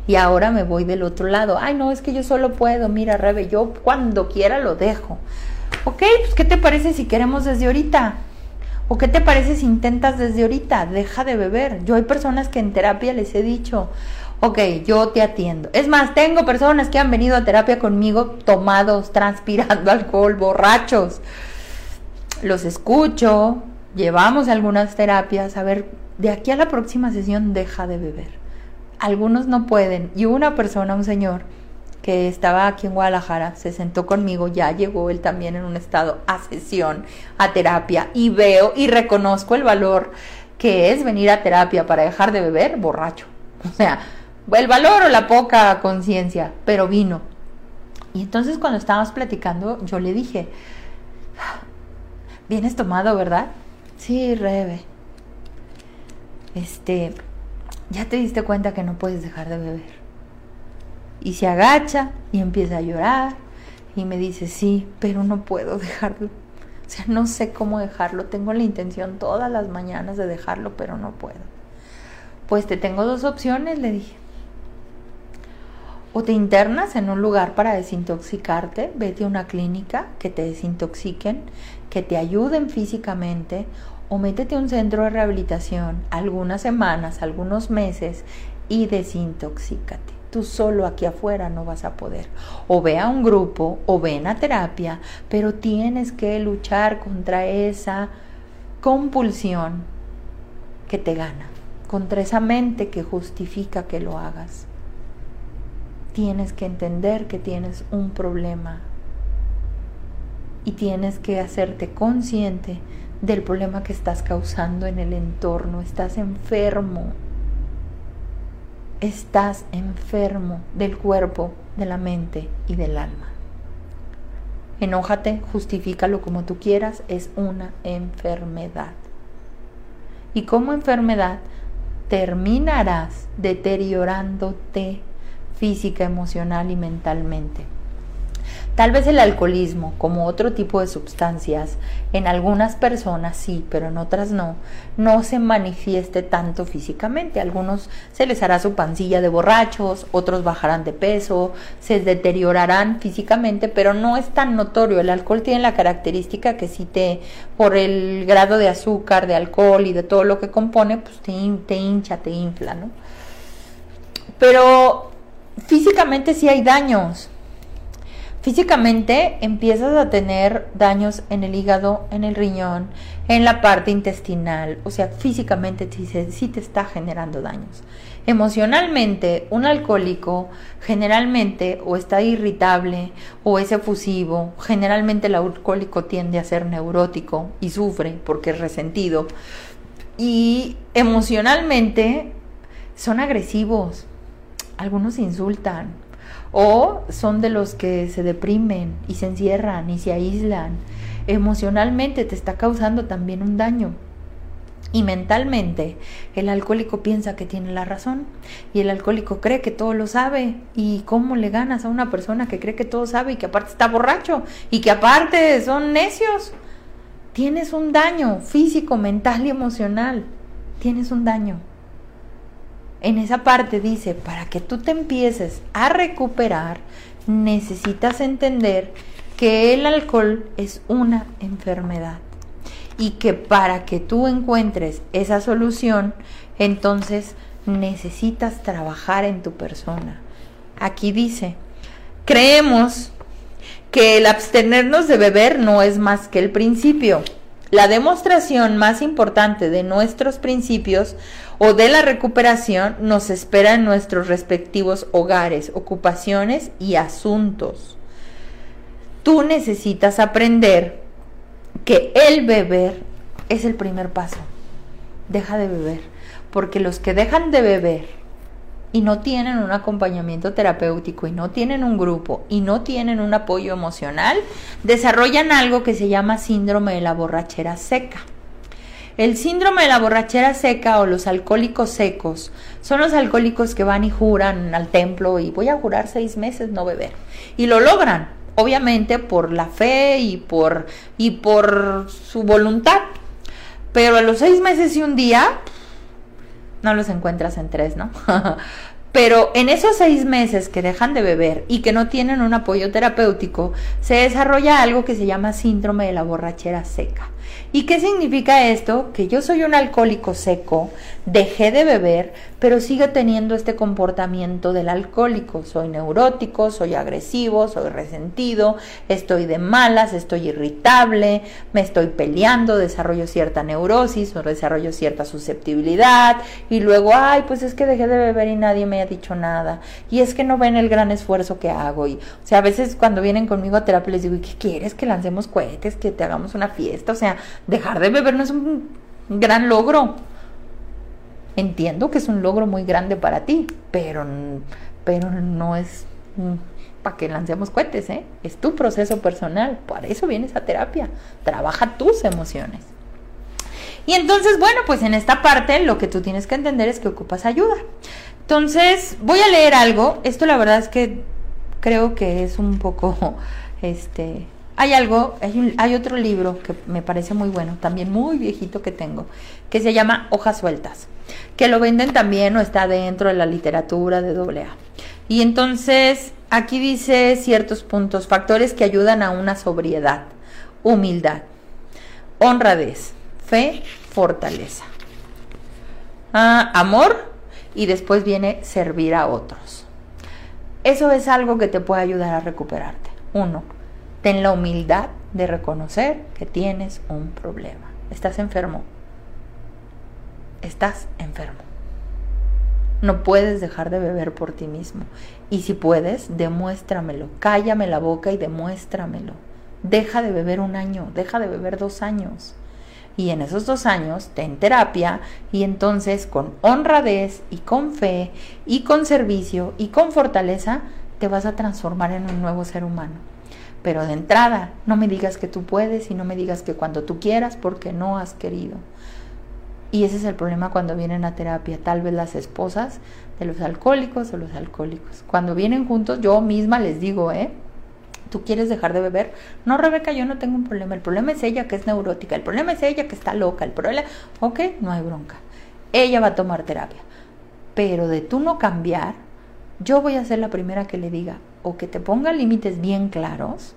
Y ahora me voy del otro lado. Ay, no, es que yo solo puedo. Mira, Rebe, yo cuando quiera lo dejo. Ok, pues ¿qué te parece si queremos desde ahorita? ¿O qué te parece si intentas desde ahorita? Deja de beber. Yo hay personas que en terapia les he dicho, ok, yo te atiendo. Es más, tengo personas que han venido a terapia conmigo tomados, transpirando alcohol, borrachos. Los escucho, llevamos algunas terapias, a ver, de aquí a la próxima sesión deja de beber. Algunos no pueden. Y una persona, un señor, que estaba aquí en Guadalajara, se sentó conmigo, ya llegó él también en un estado a sesión, a terapia, y veo y reconozco el valor que es venir a terapia para dejar de beber borracho. O sea, el valor o la poca conciencia, pero vino. Y entonces cuando estábamos platicando, yo le dije, vienes tomado, ¿verdad? Sí, Rebe. Este, ya te diste cuenta que no puedes dejar de beber. Y se agacha y empieza a llorar y me dice, sí, pero no puedo dejarlo. O sea, no sé cómo dejarlo. Tengo la intención todas las mañanas de dejarlo, pero no puedo. Pues te tengo dos opciones, le dije. O te internas en un lugar para desintoxicarte, vete a una clínica que te desintoxiquen, que te ayuden físicamente, o métete a un centro de rehabilitación algunas semanas, algunos meses y desintoxícate. Tú solo aquí afuera no vas a poder. O ve a un grupo o ven a terapia, pero tienes que luchar contra esa compulsión que te gana, contra esa mente que justifica que lo hagas tienes que entender que tienes un problema y tienes que hacerte consciente del problema que estás causando en el entorno. Estás enfermo. Estás enfermo del cuerpo, de la mente y del alma. Enójate, justifícalo como tú quieras, es una enfermedad. Y como enfermedad terminarás deteriorándote física, emocional y mentalmente. Tal vez el alcoholismo, como otro tipo de sustancias, en algunas personas sí, pero en otras no, no se manifieste tanto físicamente. algunos se les hará su pancilla de borrachos, otros bajarán de peso, se deteriorarán físicamente, pero no es tan notorio. El alcohol tiene la característica que si te, por el grado de azúcar, de alcohol y de todo lo que compone, pues te, te hincha, te infla, ¿no? Pero físicamente sí hay daños. Físicamente empiezas a tener daños en el hígado, en el riñón, en la parte intestinal. O sea, físicamente sí, te está generando daños. Emocionalmente, un alcohólico generalmente o está irritable o es efusivo. Generalmente el alcohólico tiende a ser neurótico y sufre porque es resentido. Y emocionalmente son agresivos, algunos insultan o son de los que se deprimen y se encierran y se aíslan. Emocionalmente te está causando también un daño. Y mentalmente el alcohólico piensa que tiene la razón y el alcohólico cree que todo lo sabe. ¿Y cómo le ganas a una persona que cree que todo sabe y que aparte está borracho y que aparte son necios? Tienes un daño físico, mental y emocional. Tienes un daño en esa parte dice, para que tú te empieces a recuperar, necesitas entender que el alcohol es una enfermedad y que para que tú encuentres esa solución, entonces necesitas trabajar en tu persona. Aquí dice, creemos que el abstenernos de beber no es más que el principio. La demostración más importante de nuestros principios o de la recuperación nos espera en nuestros respectivos hogares, ocupaciones y asuntos. Tú necesitas aprender que el beber es el primer paso. Deja de beber, porque los que dejan de beber y no tienen un acompañamiento terapéutico y no tienen un grupo y no tienen un apoyo emocional, desarrollan algo que se llama síndrome de la borrachera seca. El síndrome de la borrachera seca o los alcohólicos secos son los alcohólicos que van y juran al templo y voy a jurar seis meses no beber. Y lo logran, obviamente por la fe y por, y por su voluntad. Pero a los seis meses y un día, no los encuentras en tres, ¿no? Pero en esos seis meses que dejan de beber y que no tienen un apoyo terapéutico, se desarrolla algo que se llama síndrome de la borrachera seca. ¿Y qué significa esto? Que yo soy un alcohólico seco, dejé de beber, pero sigo teniendo este comportamiento del alcohólico. Soy neurótico, soy agresivo, soy resentido, estoy de malas, estoy irritable, me estoy peleando, desarrollo cierta neurosis desarrollo cierta susceptibilidad y luego, ay, pues es que dejé de beber y nadie me ha dicho nada. Y es que no ven el gran esfuerzo que hago. Y, o sea, a veces cuando vienen conmigo a terapia les digo, ¿y qué quieres? Que lancemos cohetes, que te hagamos una fiesta. O sea, dejar de beber no es un gran logro. Entiendo que es un logro muy grande para ti, pero, pero no es para que lancemos cohetes, ¿eh? Es tu proceso personal, para eso vienes a terapia, trabaja tus emociones. Y entonces, bueno, pues en esta parte lo que tú tienes que entender es que ocupas ayuda. Entonces, voy a leer algo. Esto la verdad es que creo que es un poco este Hay algo, hay, otro libro que me parece muy bueno, también muy viejito que tengo, que se llama Hojas Sueltas, que lo venden también o está dentro de la literatura de AA. Y entonces aquí dice ciertos puntos, factores que ayudan a una sobriedad, humildad, honradez, fe, fortaleza, ah, amor y después viene servir a otros. Eso es algo que te puede ayudar a recuperarte. Uno, ten la humildad de reconocer que tienes un problema. Estás enfermo. Estás enfermo. No puedes dejar de beber por ti mismo. Y si puedes, demuéstramelo. Cállame la boca y demuéstramelo. Deja de beber un año, deja de beber dos años. Y en esos dos años ten terapia y entonces con honradez y con fe y con servicio y con fortaleza te vas a transformar en un nuevo ser humano. Pero de entrada, no me digas que tú puedes y no me digas que cuando tú quieras porque no has querido. Y ese es el problema cuando vienen a terapia, tal vez las esposas de los alcohólicos o los alcohólicos. Cuando vienen juntos, yo misma les digo, ¿eh? ¿Tú quieres dejar de beber? No, Rebeca, yo no tengo un problema. El problema es ella que es neurótica. El problema es ella que está loca. El problema, ok, no hay bronca. Ella va a tomar terapia. Pero de tú no cambiar, yo voy a ser la primera que le diga o que te ponga límites bien claros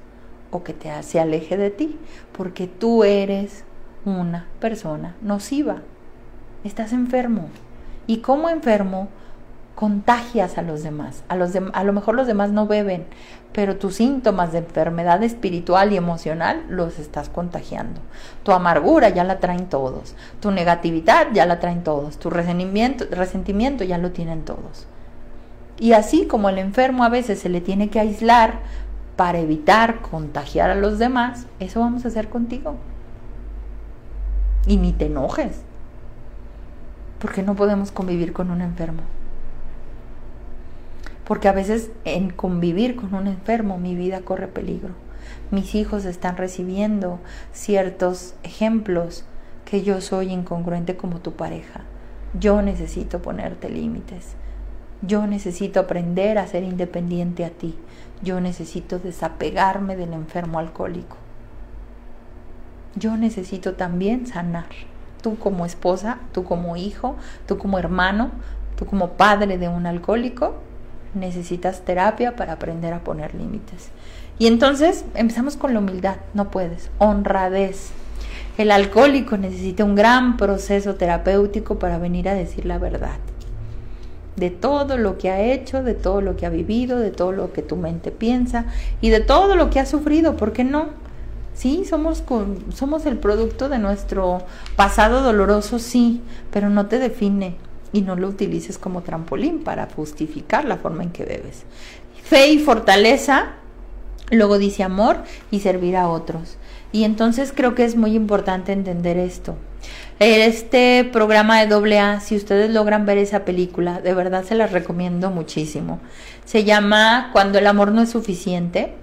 o que te se aleje de ti, porque tú eres una persona nociva. Estás enfermo. Y como enfermo, contagias a los demás. A, los a lo mejor los demás no beben, pero tus síntomas de enfermedad espiritual y emocional los estás contagiando. Tu amargura ya la traen todos, tu negatividad ya la traen todos, tu resentimiento, resentimiento ya lo tienen todos. Y así como el enfermo a veces se le tiene que aislar para evitar contagiar a los demás, eso vamos a hacer contigo. Y ni te enojes, porque no podemos convivir con un enfermo porque a veces en convivir con un enfermo mi vida corre peligro. Mis hijos están recibiendo ciertos ejemplos que yo soy incongruente como tu pareja. Yo necesito ponerte límites. Yo necesito aprender a ser independiente a ti. Yo necesito desapegarme del enfermo alcohólico. Yo necesito también sanar. Tú como esposa, tú como hijo, tú como hermano, tú como padre de un alcohólico, necesitas terapia para aprender a poner límites. Y entonces empezamos con la humildad, no puedes, honradez. El alcohólico necesita un gran proceso terapéutico para venir a decir la verdad. De todo lo que ha hecho, de todo lo que ha vivido, de todo lo que tu mente piensa y de todo lo que ha sufrido, ¿por qué no? Sí, somos, somos el producto de nuestro pasado doloroso, sí, pero no te define, y no lo utilices como trampolín para justificar la forma en que bebes. Fe y fortaleza, luego dice amor y servir a otros. Y entonces creo que es muy importante entender esto. Este programa de AA, si ustedes logran ver esa película, de verdad se las recomiendo muchísimo. Se llama Cuando el amor no es suficiente.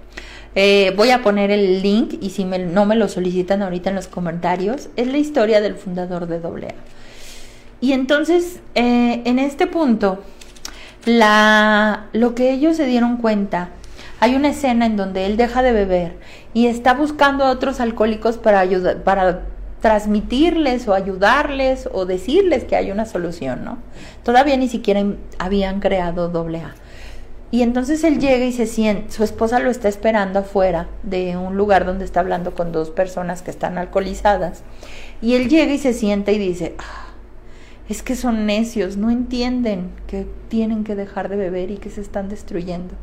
Eh, voy a poner el link y si no me lo solicitan ahorita en los comentarios, es la historia del fundador de AA. Y entonces, eh, en este punto, lo que ellos se dieron cuenta, hay una escena en donde él deja de beber y está buscando a otros alcohólicos para ayudar, para transmitirles o ayudarles o decirles que hay una solución, ¿no? Todavía ni siquiera habían creado doble A. Y entonces él llega y se siente, su esposa lo está esperando afuera de un lugar donde está hablando con dos personas que están alcoholizadas. Y él llega y se sienta y dice, ah, es que son necios, no entienden que tienen que dejar de beber y que se están destruyendo.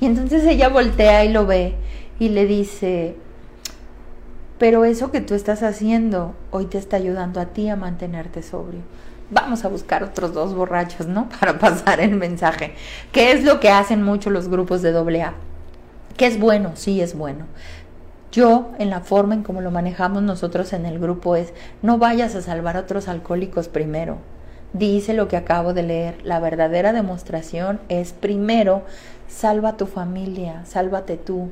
Y entonces ella voltea y lo ve y le dice, pero eso que tú estás haciendo hoy te está ayudando a ti a mantenerte sobrio. Vamos a buscar otros dos borrachos, ¿no? Para pasar el mensaje. ¿Qué es lo que hacen mucho los grupos de AA? Que es bueno, sí es bueno. Yo, en la forma en como lo manejamos nosotros en el grupo, es no vayas a salvar a otros alcohólicos primero. Dice lo que acabo de leer. La verdadera demostración es primero, salva a tu familia, sálvate tú.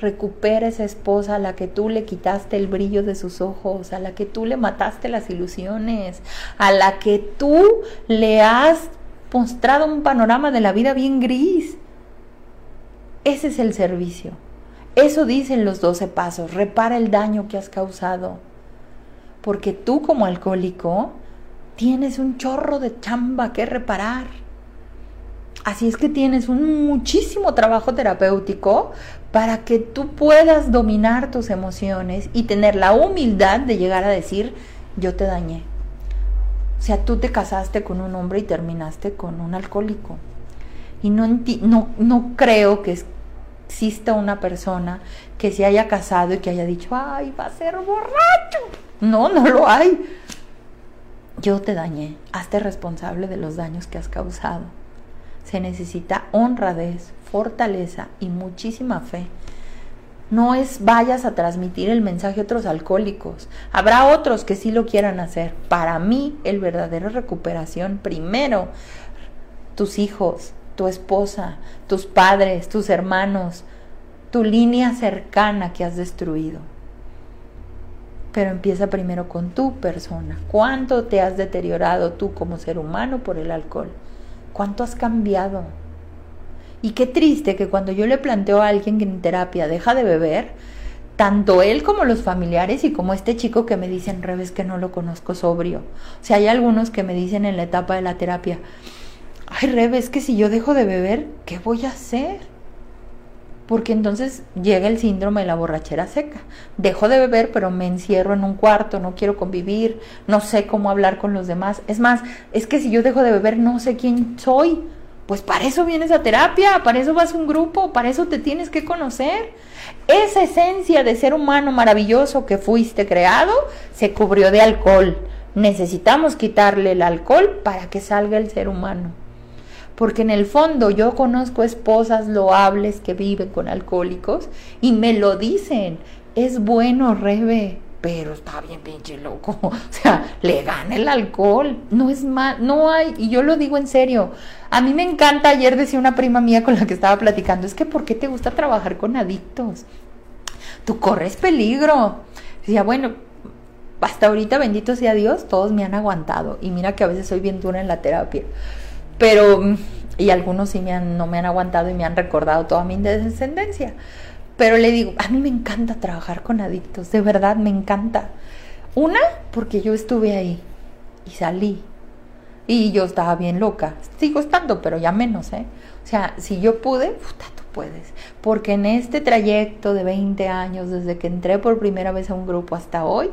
Recupera esa esposa a la que tú le quitaste el brillo de sus ojos, a la que tú le mataste las ilusiones, a la que tú le has mostrado un panorama de la vida bien gris. Ese es el servicio. Eso dicen los 12 pasos, repara el daño que has causado. Porque tú como alcohólico tienes un chorro de chamba que reparar. Así es que tienes un muchísimo trabajo terapéutico para que tú puedas dominar tus emociones y tener la humildad de llegar a decir, yo te dañé. O sea, tú te casaste con un hombre y terminaste con un alcohólico. Y no, no, no creo que exista una persona que se haya casado y que haya dicho, ay, va a ser borracho. No, no lo hay. Yo te dañé. Hazte responsable de los daños que has causado se necesita honradez, fortaleza y muchísima fe. No es vayas a transmitir el mensaje a otros alcohólicos. Habrá otros que sí lo quieran hacer. Para mí, el verdadero recuperación, primero, tus hijos, tu esposa, tus padres, tus hermanos, tu línea cercana que has destruido. Pero empieza primero con tu persona. ¿Cuánto te has deteriorado tú como ser humano por el alcohol? ¿Cuánto has cambiado? Y qué triste que cuando yo le planteo a alguien que en terapia deja de beber, tanto él como los familiares y como este chico que me dicen, Reves, que no lo conozco sobrio. O sea, hay algunos que me dicen en la etapa de la terapia, ay, Reves, que si yo dejo de beber, ¿qué voy a hacer? Porque entonces llega el síndrome de la borrachera seca. Dejo de beber, pero me encierro en un cuarto, no quiero convivir, no sé cómo hablar con los demás. Es más, es que si yo dejo de beber, no sé quién soy. Pues para eso vienes a terapia, para eso vas a un grupo, para eso te tienes que conocer. Esa esencia de ser humano maravilloso que fuiste creado se cubrió de alcohol. Necesitamos quitarle el alcohol para que salga el ser humano porque en el fondo yo conozco esposas loables que viven con alcohólicos y me lo dicen, es bueno, Rebe, pero está bien pinche loco, o sea, le gana el alcohol, no es mal, no hay, y yo lo digo en serio, a mí me encanta, ayer decía una prima mía con la que estaba platicando, es que ¿por qué te gusta trabajar con adictos? Tú corres peligro. Decía, bueno, hasta ahorita, bendito sea Dios, todos me han aguantado, y mira que a veces soy bien dura en la terapia pero, y algunos sí me han, no me han aguantado y me han recordado toda mi descendencia. Pero le digo, a mí me encanta trabajar con adictos, de verdad me encanta. Una, porque yo estuve ahí y salí. Y yo estaba bien loca. Sigo estando, pero ya menos, ¿eh? O sea, si yo pude, puta, tú puedes. Porque en este trayecto de 20 años, desde que entré por primera vez a un grupo hasta hoy,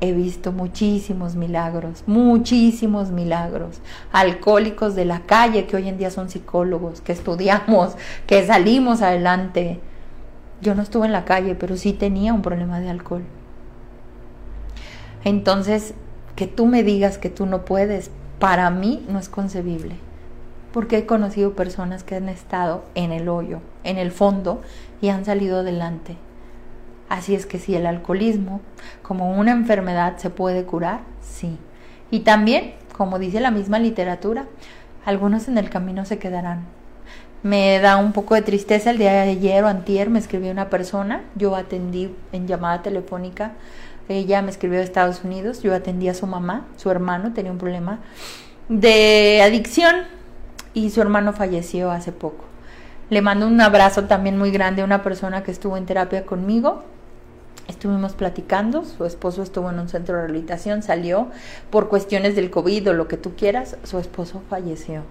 he visto muchísimos milagros, muchísimos milagros. Alcohólicos de la calle que hoy en día son psicólogos, que estudiamos, que salimos adelante. Yo no estuve en la calle, pero sí tenía un problema de alcohol. Entonces, que tú me digas que tú no puedes, para mí no es concebible. Porque he conocido personas que han estado en el hoyo, en el fondo, y han salido adelante. Así es que si el alcoholismo como una enfermedad se puede curar, sí. Y también, como dice la misma literatura, algunos en el camino se quedarán. Me da un poco de tristeza el día de ayer o antier me escribió una persona, yo atendí en llamada telefónica, ella me escribió de Estados Unidos, yo atendí a su mamá, su hermano tenía un problema de adicción y su hermano falleció hace poco. Le mando un abrazo también muy grande a una persona que estuvo en terapia conmigo, Estuvimos platicando, su esposo estuvo en un centro de rehabilitación, salió por cuestiones del COVID o lo que tú quieras, su esposo falleció.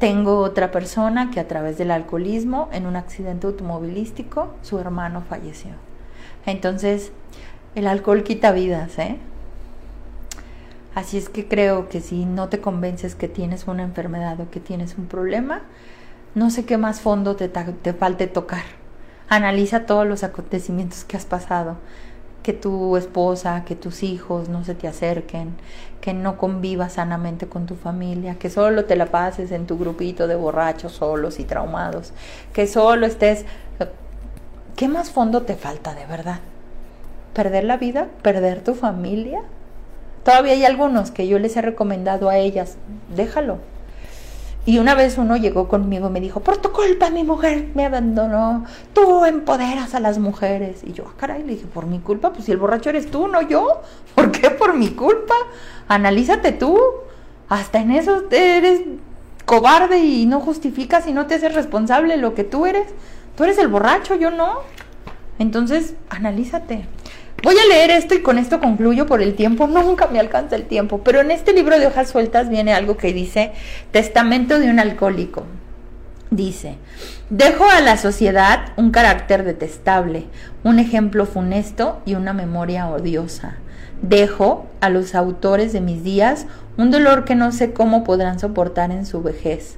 Tengo otra persona que a través del alcoholismo, en un accidente automovilístico, su hermano falleció. Entonces, el alcohol quita vidas, ¿eh? Así es que creo que si no te convences que tienes una enfermedad o que tienes un problema, no sé qué más fondo te, te falte tocar Analiza todos los acontecimientos que has pasado, que tu esposa, que tus hijos no se te acerquen, que no convivas sanamente con tu familia, que solo te la pases en tu grupito de borrachos solos y traumados, que solo estés... ¿Qué más fondo te falta de verdad? ¿Perder la vida? ¿Perder tu familia? Todavía hay algunos que yo les he recomendado a ellas, déjalo, y una vez uno llegó conmigo y me dijo, por tu culpa mi mujer me abandonó, tú empoderas a las mujeres. Y yo, ah, caray, le dije, por mi culpa, pues si el borracho eres tú, no yo. ¿Por qué por mi culpa? Analízate tú. Hasta en eso eres cobarde y no justificas y no te haces responsable lo que tú eres. Tú eres el borracho, yo no. Entonces, analízate. Voy a leer esto y con esto concluyo por el tiempo. Nunca me alcanza el tiempo. Pero en este libro de hojas sueltas viene algo que dice Testamento de un alcohólico. Dice, dejo a la sociedad un carácter detestable, un ejemplo funesto y una memoria odiosa. Dejo a los autores de mis días un dolor que no sé cómo podrán soportar en su vejez.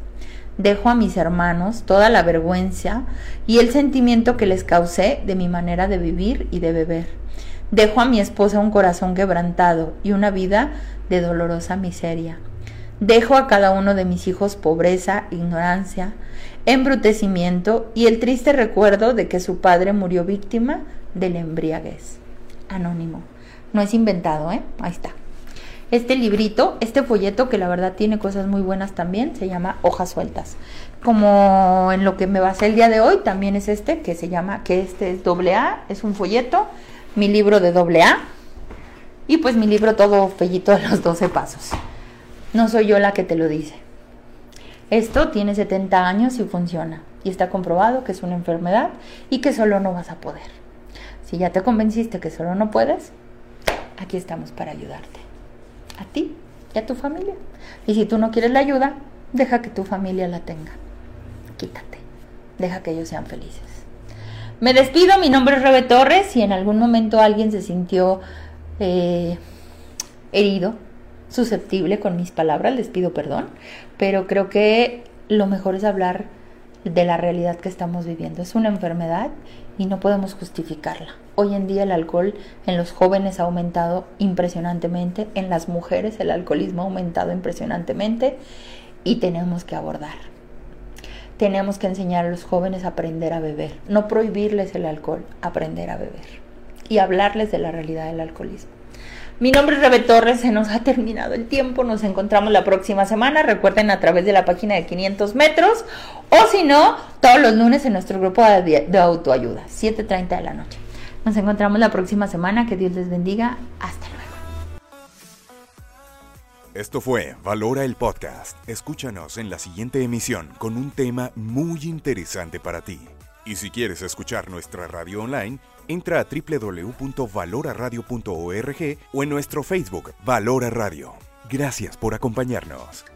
Dejo a mis hermanos toda la vergüenza y el sentimiento que les causé de mi manera de vivir y de beber. Dejo a mi esposa un corazón quebrantado y una vida de dolorosa miseria. Dejo a cada uno de mis hijos pobreza, ignorancia, embrutecimiento y el triste recuerdo de que su padre murió víctima de la embriaguez. Anónimo. No es inventado, ¿eh? Ahí está. Este librito, este folleto que la verdad tiene cosas muy buenas también, se llama Hojas Sueltas. Como en lo que me basé el día de hoy, también es este que se llama, que este es doble A, es un folleto, mi libro de doble A y pues mi libro todo fellito de los 12 pasos. No soy yo la que te lo dice. Esto tiene 70 años y funciona. Y está comprobado que es una enfermedad y que solo no vas a poder. Si ya te convenciste que solo no puedes, aquí estamos para ayudarte a ti y a tu familia. Y si tú no quieres la ayuda, deja que tu familia la tenga. Quítate. Deja que ellos sean felices. Me despido, mi nombre es Rebe Torres. Si en algún momento alguien se sintió eh, herido, susceptible con mis palabras, les pido perdón. Pero creo que lo mejor es hablar de la realidad que estamos viviendo. Es una enfermedad y no podemos justificarla. Hoy en día el alcohol en los jóvenes ha aumentado impresionantemente, en las mujeres el alcoholismo ha aumentado impresionantemente y tenemos que abordar. Tenemos que enseñar a los jóvenes a aprender a beber, no prohibirles el alcohol, aprender a beber y hablarles de la realidad del alcoholismo. Mi nombre es Rebe Torres, se nos ha terminado el tiempo, nos encontramos la próxima semana, recuerden a través de la página de 500 metros o si no, todos los lunes en nuestro grupo de, autoayuda, 7.30 de la noche. Nos encontramos la próxima semana, que Dios les bendiga, hasta luego. Esto fue Valora el Podcast. Escúchanos en la siguiente emisión con un tema muy interesante para ti. Y si quieres escuchar nuestra radio online, entra a www.valoraradio.org o en nuestro Facebook Valora Radio. Gracias por acompañarnos.